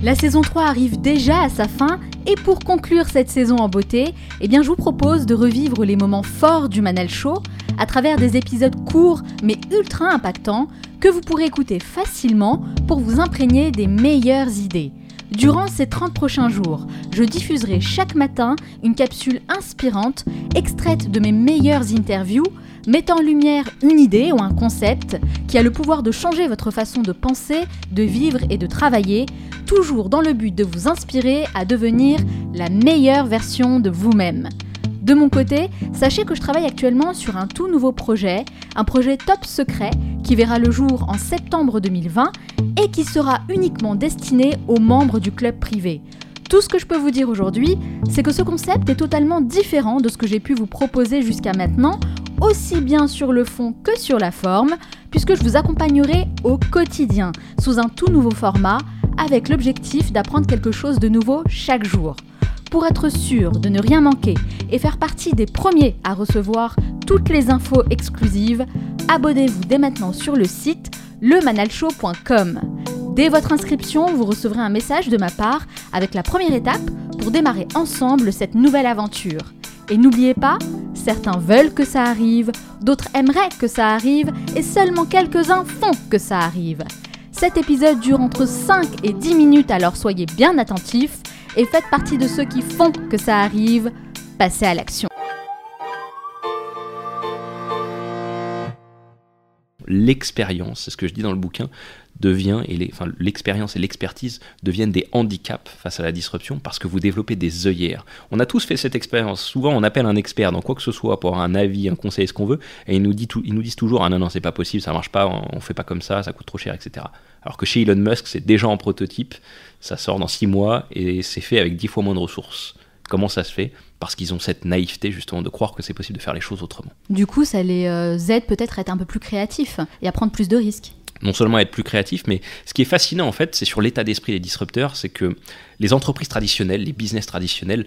La saison 3 arrive déjà à sa fin et pour conclure cette saison en beauté, eh je vous propose de revivre les moments forts du Manal Show à travers des épisodes courts mais ultra impactants que vous pourrez écouter facilement pour vous imprégner des meilleures idées. Durant ces 30 prochains jours, je diffuserai chaque matin une capsule inspirante extraite de mes meilleures interviews mettant en lumière une idée ou un concept qui a le pouvoir de changer votre façon de penser, de vivre et de travailler, toujours dans le but de vous inspirer à devenir la meilleure version de vous-même. De mon côté, sachez que je travaille actuellement sur un tout nouveau projet, un projet top secret qui verra le jour en septembre 2020 et qui sera uniquement destiné aux membres du club privé. Tout ce que je peux vous dire aujourd'hui, c'est que ce concept est totalement différent de ce que j'ai pu vous proposer jusqu'à maintenant, aussi bien sur le fond que sur la forme, puisque je vous accompagnerai au quotidien, sous un tout nouveau format, avec l'objectif d'apprendre quelque chose de nouveau chaque jour. Pour être sûr de ne rien manquer et faire partie des premiers à recevoir toutes les infos exclusives, abonnez-vous dès maintenant sur le site lemanalshow.com. Dès votre inscription, vous recevrez un message de ma part avec la première étape pour démarrer ensemble cette nouvelle aventure. Et n'oubliez pas, certains veulent que ça arrive, d'autres aimeraient que ça arrive, et seulement quelques-uns font que ça arrive. Cet épisode dure entre 5 et 10 minutes, alors soyez bien attentifs et faites partie de ceux qui font que ça arrive. Passez à l'action. L'expérience, c'est ce que je dis dans le bouquin, devient, et enfin, l'expérience et l'expertise deviennent des handicaps face à la disruption parce que vous développez des œillères. On a tous fait cette expérience. Souvent, on appelle un expert dans quoi que ce soit pour un avis, un conseil, ce qu'on veut, et ils nous, dit disent toujours Ah non, non, c'est pas possible, ça marche pas, on, fait pas comme ça, ça coûte trop cher, etc. Alors que chez Elon Musk, c'est déjà en prototype, ça sort dans 6 mois et c'est fait avec 10 fois moins de ressources. Comment ça se fait Parce qu'ils ont cette naïveté justement de croire que c'est possible de faire les choses autrement. Du coup, ça les euh, aide peut-être à être un peu plus créatifs et à prendre plus de risques non seulement être plus créatif, mais ce qui est fascinant en fait, c'est sur l'état d'esprit des disrupteurs, c'est que les entreprises traditionnelles, les business traditionnels,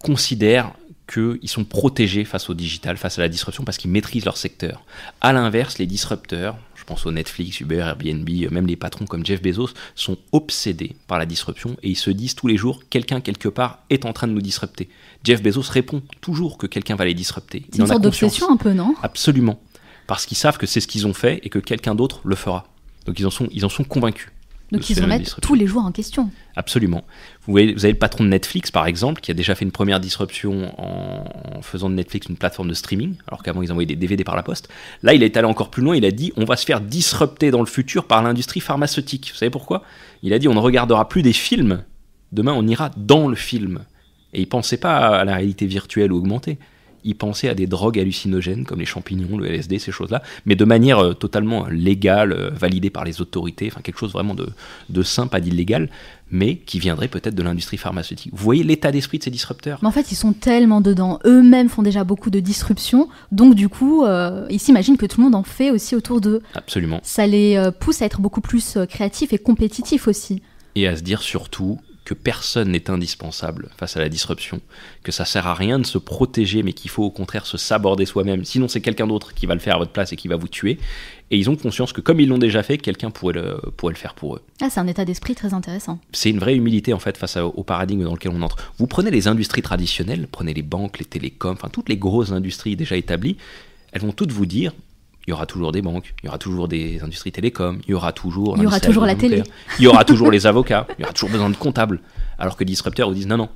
considèrent qu'ils sont protégés face au digital, face à la disruption, parce qu'ils maîtrisent leur secteur. A l'inverse, les disrupteurs, je pense au Netflix, Uber, Airbnb, même les patrons comme Jeff Bezos, sont obsédés par la disruption et ils se disent tous les jours, quelqu'un quelque part est en train de nous disrupter. Jeff Bezos répond toujours que quelqu'un va les disrupter. C'est une sorte d'obsession un peu, non? Absolument parce qu'ils savent que c'est ce qu'ils ont fait et que quelqu'un d'autre le fera. Donc ils en sont, ils en sont convaincus. Donc ils remettent tous les jours en question. Absolument. Vous, voyez, vous avez le patron de Netflix, par exemple, qui a déjà fait une première disruption en, faisant de Netflix une plateforme de streaming, alors qu'avant ils envoyaient des DVD par la poste. Là, il est allé encore plus loin, il a dit on va se faire disrupter dans le futur par l'industrie pharmaceutique. Vous savez pourquoi? Il a dit on ne regardera plus des films, demain on ira dans le film. Et il pensait pas à la réalité virtuelle ou augmentée il pensait à des drogues hallucinogènes comme les champignons, le LSD, ces choses-là, mais de manière euh, totalement légale, euh, validée par les autorités, enfin quelque chose vraiment de, de sain, pas d'illégal, mais qui viendrait peut-être de l'industrie pharmaceutique. Vous voyez l'état d'esprit de ces disrupteurs? Mais en fait, ils sont tellement dedans. Eux-mêmes font déjà beaucoup de disruption, donc du coup, euh, ils s'imaginent que tout le monde en fait aussi autour d'eux. Absolument. Ça les pousse à être beaucoup plus créatifs et compétitifs aussi. Et à se dire surtout, que personne n'est indispensable face à la disruption, que ça sert à rien de se protéger, mais qu'il faut au contraire se saborder soi-même. Sinon, c'est quelqu'un d'autre qui va le faire à votre place et qui va vous tuer. Et ils ont conscience que comme ils l'ont déjà fait, quelqu'un pourrait le, pourrait le faire pour eux. Ah, c'est un état d'esprit très intéressant. C'est une vraie humilité en fait face au paradigme dans lequel on entre. Vous prenez les industries traditionnelles, prenez les banques, les télécoms, enfin toutes les grosses industries déjà établies, elles vont toutes vous dire il y aura toujours des banques, il y aura toujours des industries télécoms, il y aura toujours, il y aura toujours la télé, il y aura toujours les avocats, il y aura toujours besoin de comptables. Alors que disrupteurs vous disent non, non,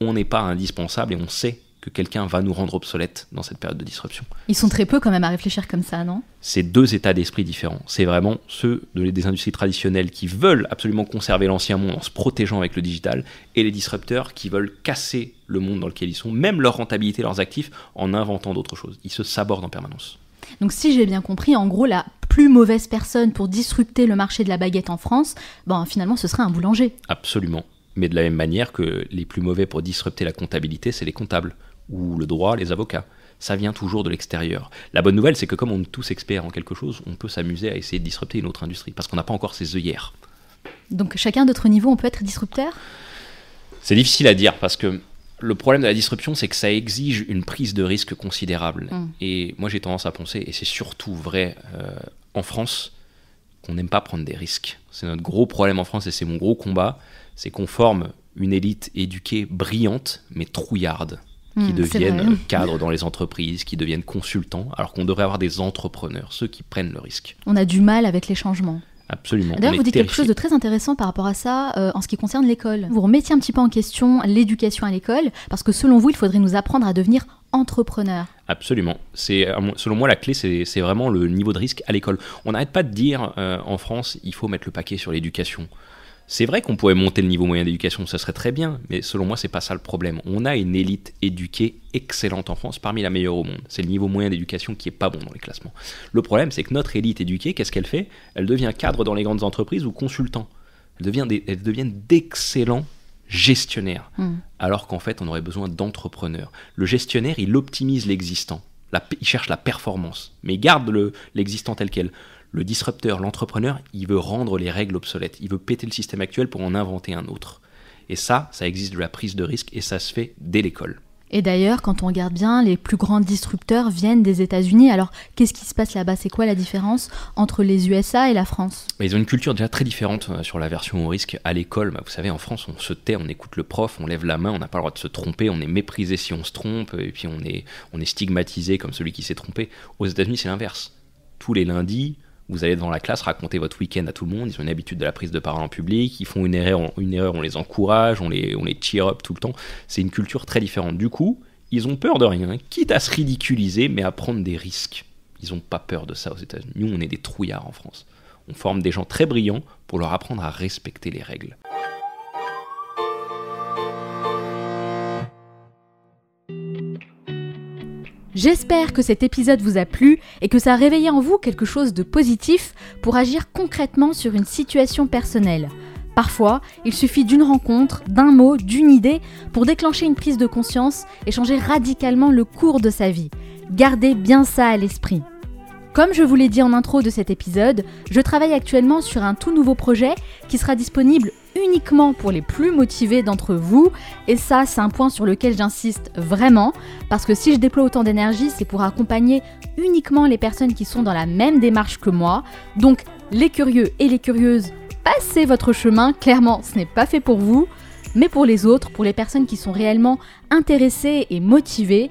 on n'est pas indispensable et on sait que quelqu'un va nous rendre obsolètes dans cette période de disruption. Ils sont très peu quand même à réfléchir comme ça, non? C'est deux états d'esprit différents. C'est vraiment ceux de, des industries traditionnelles qui veulent absolument conserver l'ancien monde en se protégeant avec le digital, et les disrupteurs qui veulent casser le monde dans lequel ils sont, même leur rentabilité, leurs actifs, en inventant d'autres choses. Ils se sabordent en permanence. Donc si j'ai bien compris, en gros, la plus mauvaise personne pour disrupter le marché de la baguette en France, ben, finalement, ce serait un boulanger. Absolument. Mais de la même manière que les plus mauvais pour disrupter la comptabilité, c'est les comptables, ou le droit, les avocats. Ça vient toujours de l'extérieur. La bonne nouvelle, c'est que comme on est tous experts en quelque chose, on peut s'amuser à essayer de disrupter une autre industrie, parce qu'on n'a pas encore ces œillères. Donc chacun d'autre niveau, on peut être disrupteur? C'est difficile à dire, parce que le problème de la disruption, c'est que ça exige une prise de risque considérable. Mm. Et moi, j'ai tendance à penser, et c'est surtout vrai euh, en France, qu'on n'aime pas prendre des risques. C'est notre gros problème en France et c'est mon gros combat, c'est qu'on forme une élite éduquée brillante mais trouillarde qui c'est deviennent cadres dans les entreprises, qui deviennent consultants, alors qu'on devrait avoir des entrepreneurs, ceux qui prennent le risque. On a du mal avec les changements. Absolument. D'ailleurs, vous dites quelque chose de très intéressant par rapport à ça euh, en ce qui concerne l'école. Vous remettiez un petit peu en question l'éducation à l'école, parce que selon vous, il faudrait nous apprendre à devenir entrepreneurs. Absolument. C'est, selon moi, la clé, c'est, c'est vraiment le niveau de risque à l'école. On n'arrête pas de dire euh, en France, il faut mettre le paquet sur l'éducation. C'est vrai qu'on pourrait monter le niveau moyen d'éducation, ça serait très bien, mais selon moi, c'est pas ça le problème. On a une élite éduquée excellente en France, parmi la meilleure au monde. C'est le niveau moyen d'éducation qui est pas bon dans les classements. Le problème, c'est que notre élite éduquée, qu'est-ce qu'elle fait? Elle devient cadre dans les grandes entreprises ou consultant. Elle devient des- elles deviennent d'excellents gestionnaires Hmm. alors qu'en fait on aurait besoin d'entrepreneurs. Le gestionnaire, il optimise l'existant, La- il cherche la performance, mais il garde le- l'existant tel quel. Le disrupteur, l'entrepreneur, il veut rendre les règles obsolètes, il veut péter le système actuel pour en inventer un autre. Et ça, ça existe de la prise de risque et ça se fait dès l'école. Et d'ailleurs, quand on regarde bien, les plus grands disrupteurs viennent des États-Unis. Alors, qu'est-ce qui se passe là-bas? C'est quoi la différence entre les USA et la France? Ils ont une culture déjà très différente euh, sur la version au risque à l'école. Bah, vous savez, en France, on se tait, on écoute le prof, on lève la main, on n'a pas le droit de se tromper, on est méprisé si on se trompe, et puis on est, on est stigmatisé comme celui qui s'est trompé. Aux États-Unis, c'est l'inverse. Tous les lundis, vous allez devant la classe raconter votre week-end à tout le monde. Ils ont une habitude de la prise de parole en public. Ils font une erreur, on- les encourage, on les, on les cheer up tout le temps. C'est une culture très différente. Du coup, ils ont peur de rien, quitte à se ridiculiser, mais à prendre des risques. Ils n'ont pas peur de ça aux États-Unis. Nous, on est des trouillards en France. On forme des gens très brillants pour leur apprendre à respecter les règles. J'espère que cet épisode vous a plu et que ça a réveillé en vous quelque chose de positif pour agir concrètement sur une situation personnelle. Parfois, il suffit d'une rencontre, d'un mot, d'une idée pour déclencher une prise de conscience et changer radicalement le cours de sa vie. Gardez bien ça à l'esprit. Comme je vous l'ai dit en intro de cet épisode, je travaille actuellement sur un tout nouveau projet qui sera disponible uniquement pour les plus motivés d'entre vous. Et ça, c'est un point sur lequel j'insiste vraiment, parce que si je déploie autant d'énergie, c'est pour accompagner uniquement les personnes qui sont dans la même démarche que moi. Donc, les curieux et les curieuses, passez votre chemin, clairement, ce n'est pas fait pour vous. Mais pour les autres, pour les personnes qui sont réellement intéressées et motivées,